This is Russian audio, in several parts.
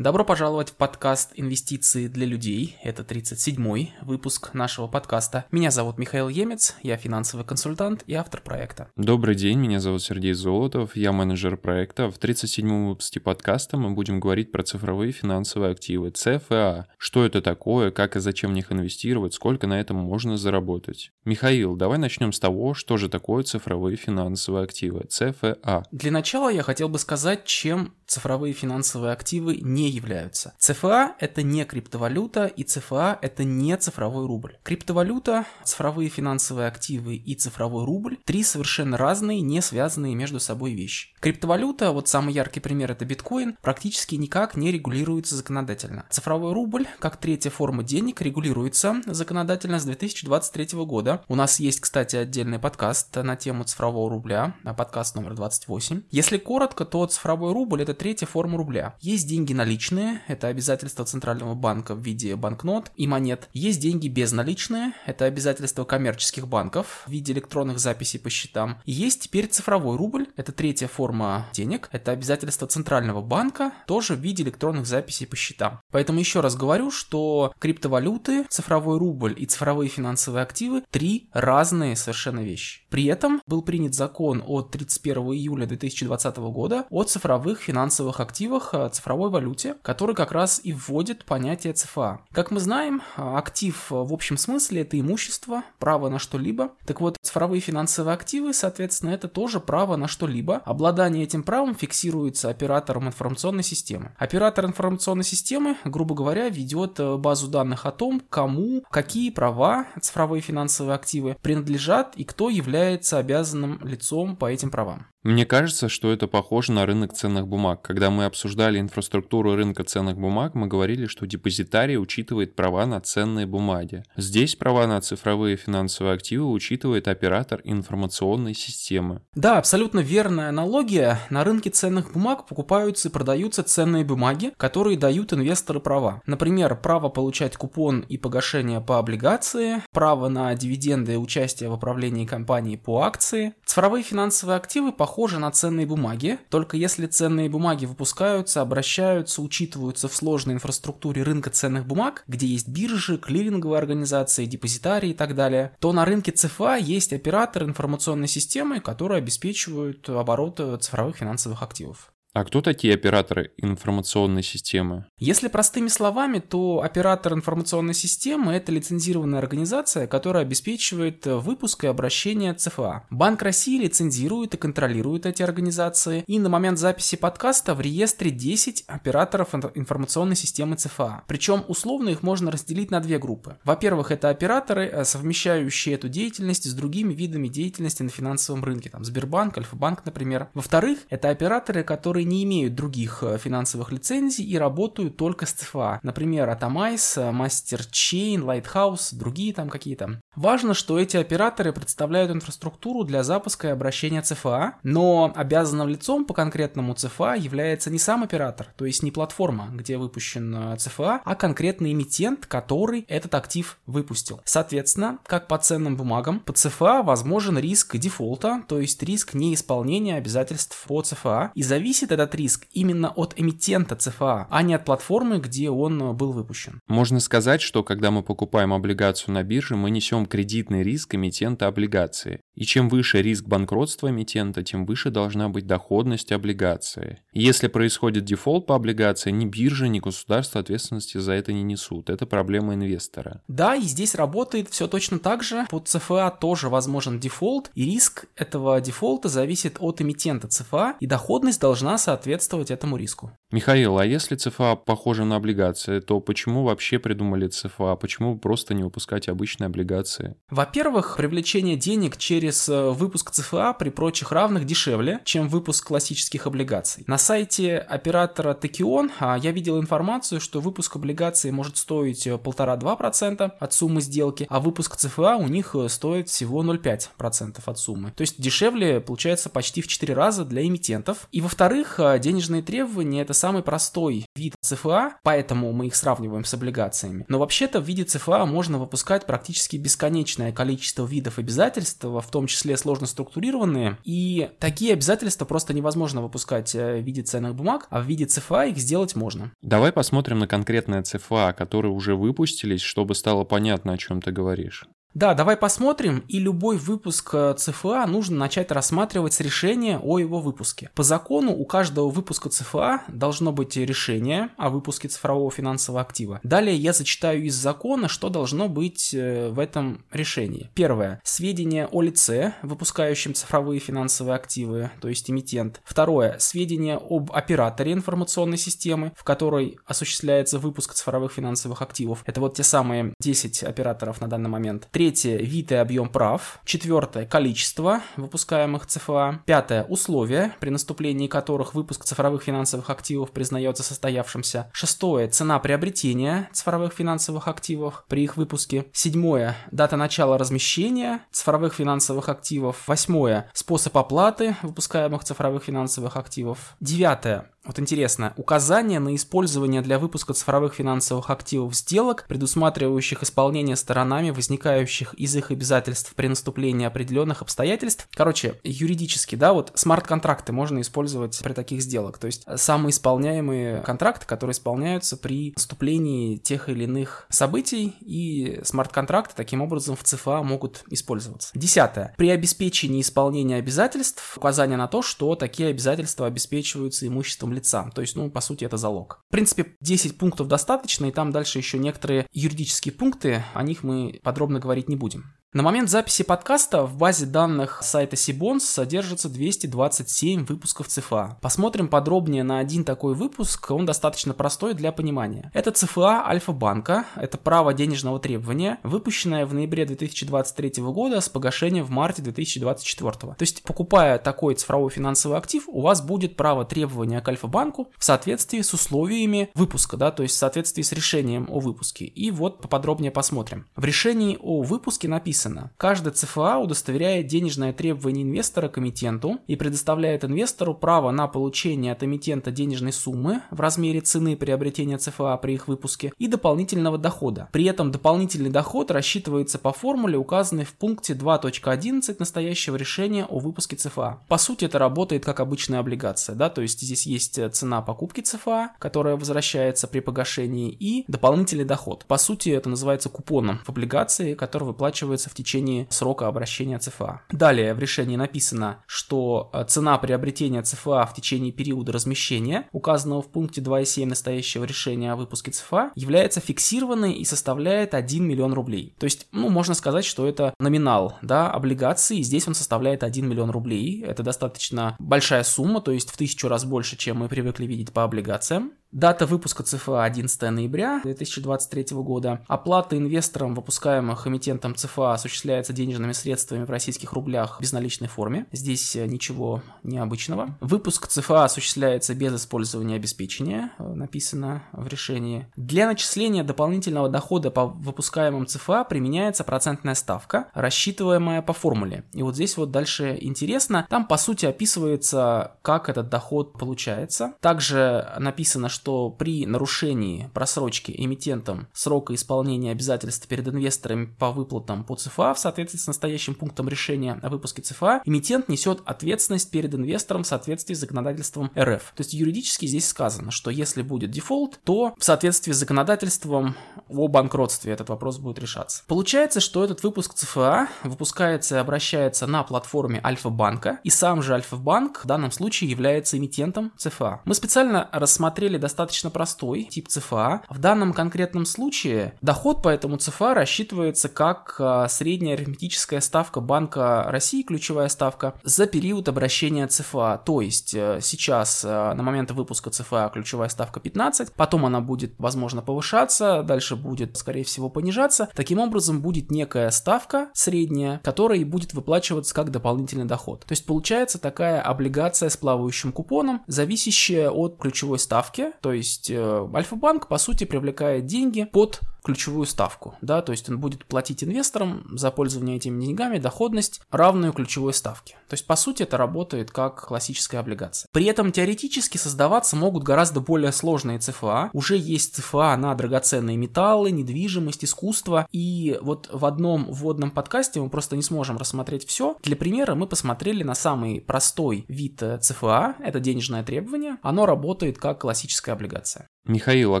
Добро пожаловать в подкаст «Инвестиции для людей». Это 37-й выпуск нашего подкаста. Меня зовут Михаил Емец, я финансовый консультант и автор проекта. Добрый день, меня зовут Сергей Золотов, я менеджер проекта. В 37-м выпуске подкаста мы будем говорить про цифровые финансовые активы, ЦФА. Что это такое, как и зачем в них инвестировать, сколько на этом можно заработать. Михаил, давай начнем с того, что же такое цифровые финансовые активы, ЦФА. Для начала я хотел бы сказать, чем цифровые финансовые активы не являются. ЦФА – это не криптовалюта, и ЦФА – это не цифровой рубль. Криптовалюта, цифровые финансовые активы и цифровой рубль – три совершенно разные, не связанные между собой вещи. Криптовалюта, вот самый яркий пример – это биткоин, практически никак не регулируется законодательно. Цифровой рубль, как третья форма денег, регулируется законодательно с 2023 года. У нас есть, кстати, отдельный подкаст на тему цифрового рубля, подкаст номер 28. Если коротко, то цифровой рубль – это третья форма рубля. Есть деньги наличные, это обязательства Центрального банка в виде банкнот и монет. Есть деньги безналичные, это обязательства коммерческих банков в виде электронных записей по счетам. И есть теперь цифровой рубль, это третья форма денег, это обязательства Центрального банка, тоже в виде электронных записей по счетам. Поэтому еще раз говорю, что криптовалюты, цифровой рубль и цифровые финансовые активы – три разные совершенно вещи. При этом был принят закон от 31 июля 2020 года о цифровых финансовых финансовых активах, э, цифровой валюте, который как раз и вводит понятие ЦФА. Как мы знаем, э, актив э, в общем смысле это имущество, право на что-либо. Так вот, цифровые финансовые активы, соответственно, это тоже право на что-либо. Обладание этим правом фиксируется оператором информационной системы. Оператор информационной системы, грубо говоря, ведет базу данных о том, кому, какие права цифровые финансовые активы принадлежат и кто является обязанным лицом по этим правам. Мне кажется, что это похоже на рынок ценных бумаг. Когда мы обсуждали инфраструктуру рынка ценных бумаг, мы говорили, что депозитарий учитывает права на ценные бумаги. Здесь права на цифровые финансовые активы учитывает оператор информационной системы. Да, абсолютно верная аналогия. На рынке ценных бумаг покупаются и продаются ценные бумаги, которые дают инвесторы права. Например, право получать купон и погашение по облигации, право на дивиденды и участие в управлении компанией по акции. Цифровые финансовые активы похожи похожи на ценные бумаги, только если ценные бумаги выпускаются, обращаются, учитываются в сложной инфраструктуре рынка ценных бумаг, где есть биржи, клиринговые организации, депозитарии и так далее, то на рынке ЦФА есть операторы информационной системы, которые обеспечивают оборот цифровых финансовых активов. А кто такие операторы информационной системы? Если простыми словами, то оператор информационной системы – это лицензированная организация, которая обеспечивает выпуск и обращение ЦФА. Банк России лицензирует и контролирует эти организации, и на момент записи подкаста в реестре 10 операторов информационной системы ЦФА. Причем условно их можно разделить на две группы. Во-первых, это операторы, э, совмещающие эту деятельность с другими видами деятельности на финансовом рынке, там Сбербанк, Альфа-банк, например. Во-вторых, это операторы, которые которые не имеют других э, финансовых лицензий и работают только с ЦФА. Например, Atomize, Master Chain, Lighthouse, другие там какие-то. Важно, что эти операторы представляют инфраструктуру для запуска и обращения ЦФА, но обязанным лицом по конкретному ЦФА является не сам оператор, то есть не платформа, где выпущен э, ЦФА, а конкретный эмитент, который этот актив выпустил. Соответственно, как по ценным бумагам, по ЦФА возможен риск дефолта, то есть риск неисполнения обязательств по ЦФА, и зависит зависит этот риск именно от эмитента ЦФА, а не от платформы, где он э, был выпущен. Можно сказать, что когда мы покупаем облигацию на бирже, мы несем кредитный риск эмитента облигации. И чем выше риск банкротства эмитента, тем выше должна быть доходность облигации. И если происходит дефолт по облигации, ни биржа, ни государство ответственности за это не несут. Это проблема инвестора. Да, и здесь работает все точно так же. По ЦФА тоже возможен дефолт, и риск этого дефолта зависит от эмитента ЦФА, и доходность должна соответствовать этому риску. Михаил, а если ЦФА похожа на облигации, то почему вообще придумали ЦФА? Почему просто не выпускать обычные облигации? Во-первых, привлечение денег через э, выпуск ЦФА при прочих равных дешевле, чем выпуск классических облигаций. На сайте оператора Текион а, я видел информацию, что выпуск облигаций может стоить 1,5-2% от суммы сделки, а выпуск ЦФА у них э, стоит всего 0,5% от суммы. То есть дешевле получается почти в 4 раза для эмитентов. И во-вторых, во-вторых, э, денежные требования – это самый простой вид ЦФА, поэтому мы их сравниваем с облигациями. Но вообще-то в виде ЦФА можно выпускать практически бесконечное количество видов обязательств, в том числе сложно структурированные, и такие обязательства просто невозможно выпускать э, в виде ценных бумаг, а в виде ЦФА их сделать можно. Давай посмотрим на конкретные ЦФА, которые уже выпустились, чтобы стало понятно, о чем ты говоришь. Да, давай посмотрим, и любой выпуск э, ЦФА нужно начать рассматривать с решения о его выпуске. По закону у каждого выпуска ЦФА должно быть решение о выпуске цифрового финансового актива. Далее я зачитаю из закона, что должно быть э, в этом решении. Первое. Сведения о лице, выпускающем цифровые финансовые активы, то есть эмитент. Второе. Сведения об операторе информационной системы, в которой осуществляется выпуск цифровых финансовых активов. Это вот те самые 10 операторов на данный момент. Третье – вид и объем прав. Четвертое – количество выпускаемых ЦФА. Пятое – условия, при наступлении которых выпуск цифровых финансовых активов признается состоявшимся. Шестое – цена приобретения цифровых финансовых активов при их выпуске. Седьмое – дата начала размещения цифровых финансовых активов. Восьмое – способ оплаты выпускаемых цифровых финансовых активов. Девятое вот интересно, указание на использование для выпуска цифровых финансовых активов сделок, предусматривающих исполнение сторонами, возникающих из их обязательств при наступлении определенных обстоятельств. Короче, юридически, да, вот смарт-контракты можно использовать при таких сделок. То есть самые исполняемые контракты, которые исполняются при наступлении тех или иных событий, и смарт-контракты таким образом в ЦФА могут использоваться. Десятое. При обеспечении исполнения обязательств указание на то, что такие обязательства обеспечиваются имуществом лицам. То есть, ну, по сути, это залог. В принципе, 10 пунктов достаточно, и там дальше еще некоторые юридические пункты, о них мы подробно говорить не будем. На момент записи подкаста в базе данных сайта Сибонс содержится 227 выпусков ЦФА. Посмотрим подробнее на один такой выпуск, он достаточно простой для понимания. Это ЦФА Альфа-банка, это право денежного требования, выпущенное в ноябре 2023 года с погашением в марте 2024. То есть, покупая такой цифровой финансовый актив, у вас будет право требования к Альфа-банку в соответствии с условиями выпуска, да, то есть в соответствии с решением о выпуске. И вот поподробнее посмотрим. В решении о выпуске написано написано, каждый ЦФА удостоверяет денежное требование инвестора к эмитенту и предоставляет инвестору право на получение от эмитента денежной суммы в размере цены приобретения ЦФА при их выпуске и дополнительного дохода. При этом дополнительный доход рассчитывается по формуле, указанной в пункте 2.11 настоящего решения о выпуске ЦФА. По сути, это работает как обычная облигация, да, то есть здесь есть цена покупки ЦФА, которая возвращается при погашении, и дополнительный доход. По сути, это называется купоном в облигации, который выплачивается в течение срока обращения ЦФА. Далее в решении написано, что э, цена приобретения ЦФА в течение периода размещения, указанного в пункте 2.7 настоящего решения о выпуске ЦФА, является фиксированной и составляет 1 миллион рублей. То есть, ну, можно сказать, что это номинал, да, облигации, здесь он составляет 1 миллион рублей. Это достаточно большая сумма, то есть в тысячу раз больше, чем мы привыкли видеть по облигациям. Дата выпуска ЦФА 11 ноября 2023 года. Оплата инвесторам, выпускаемых эмитентом ЦФА, осуществляется денежными средствами в российских рублях в безналичной форме. Здесь э, ничего необычного. Выпуск ЦФА осуществляется без использования обеспечения, э, написано в решении. Для начисления дополнительного дохода по выпускаемым ЦФА применяется процентная ставка, рассчитываемая по формуле. И вот здесь вот дальше интересно. Там по сути описывается, как этот доход получается. Также написано, что что при нарушении просрочки эмитентом срока исполнения обязательств перед инвесторами по выплатам по ЦФА в соответствии с настоящим пунктом решения о выпуске ЦФА, эмитент несет ответственность перед инвестором в соответствии с законодательством РФ. То есть юридически здесь сказано, что если будет дефолт, то в соответствии с законодательством о банкротстве этот вопрос будет решаться. Получается, что этот выпуск ЦФА выпускается и обращается на платформе Альфа-банка, и сам же Альфа-банк в данном случае является эмитентом ЦФА. Мы специально рассмотрели достаточно простой, тип ЦФА. В данном конкретном случае доход по этому ЦФА рассчитывается как а, средняя арифметическая ставка Банка России, ключевая ставка, за период обращения ЦФА. То есть э, сейчас э, на момент выпуска ЦФА ключевая ставка 15, потом она будет, возможно, повышаться, дальше будет, скорее всего, понижаться. Таким образом, будет некая ставка средняя, которая и будет выплачиваться как дополнительный доход. То есть получается такая облигация с плавающим купоном, зависящая от ключевой ставки, то есть э, Альфа-банк, по сути, привлекает деньги под ключевую ставку, да, то есть он будет платить инвесторам за пользование этими деньгами доходность, равную ключевой ставке. То есть, по сути, это работает как классическая облигация. При этом теоретически создаваться могут гораздо более сложные ЦФА. Уже есть ЦФА на драгоценные металлы, недвижимость, искусство. И вот в одном вводном подкасте мы просто не сможем рассмотреть все. Для примера мы посмотрели на самый простой вид ЦФА, это денежное требование. Оно работает как классическая облигация. Михаил, а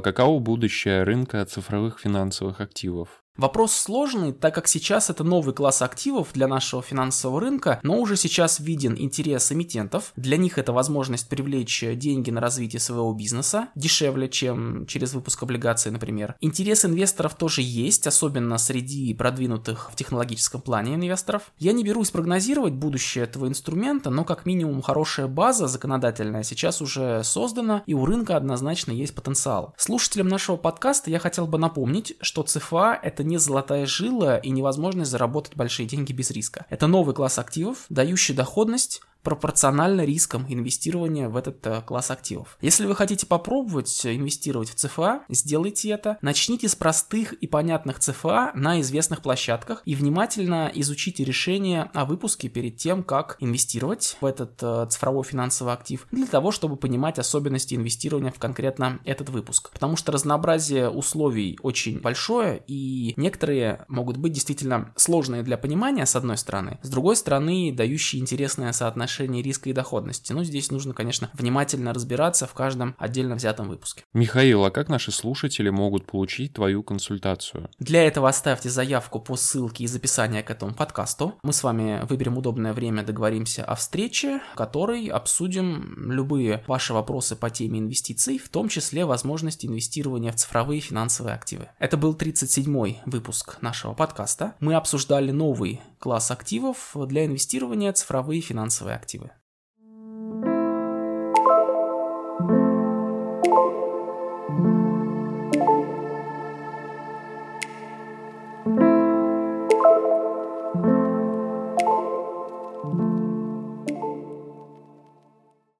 каково будущее рынка цифровых финансовых активов? Вопрос сложный, так как сейчас это новый класс активов для нашего финансового рынка, но уже сейчас виден интерес эмитентов. Для них это возможность привлечь деньги на развитие своего бизнеса дешевле, чем через выпуск облигаций, например. Интерес инвесторов тоже есть, особенно среди продвинутых в технологическом плане инвесторов. Я не берусь прогнозировать будущее этого инструмента, но как минимум хорошая база законодательная сейчас уже создана, и у рынка однозначно есть потенциал. Слушателям нашего подкаста я хотел бы напомнить, что ЦФА это не золотая жила и невозможность заработать большие деньги без риска. Это новый класс активов, дающий доходность пропорционально рискам инвестирования в этот э, класс активов. Если вы хотите попробовать инвестировать в ЦФА, сделайте это. Начните с простых и понятных ЦФА на известных площадках и внимательно изучите решение о выпуске перед тем, как инвестировать в этот э, цифровой финансовый актив, для того, чтобы понимать особенности инвестирования в конкретно этот выпуск. Потому что разнообразие условий очень большое, и некоторые могут быть действительно сложные для понимания, с одной стороны, с другой стороны, дающие интересное соотношение соотношении риска и доходности. Ну, здесь нужно, конечно, внимательно разбираться в каждом отдельно взятом выпуске. Михаил, а как наши слушатели могут получить твою консультацию? Для этого оставьте заявку по ссылке из описания к этому подкасту. Мы с вами выберем удобное время, договоримся о встрече, в которой обсудим любые ваши вопросы по теме инвестиций, в том числе возможности инвестирования в цифровые финансовые активы. Это был 37-й выпуск нашего подкаста. Мы обсуждали новый класс активов для инвестирования цифровые финансовые активы.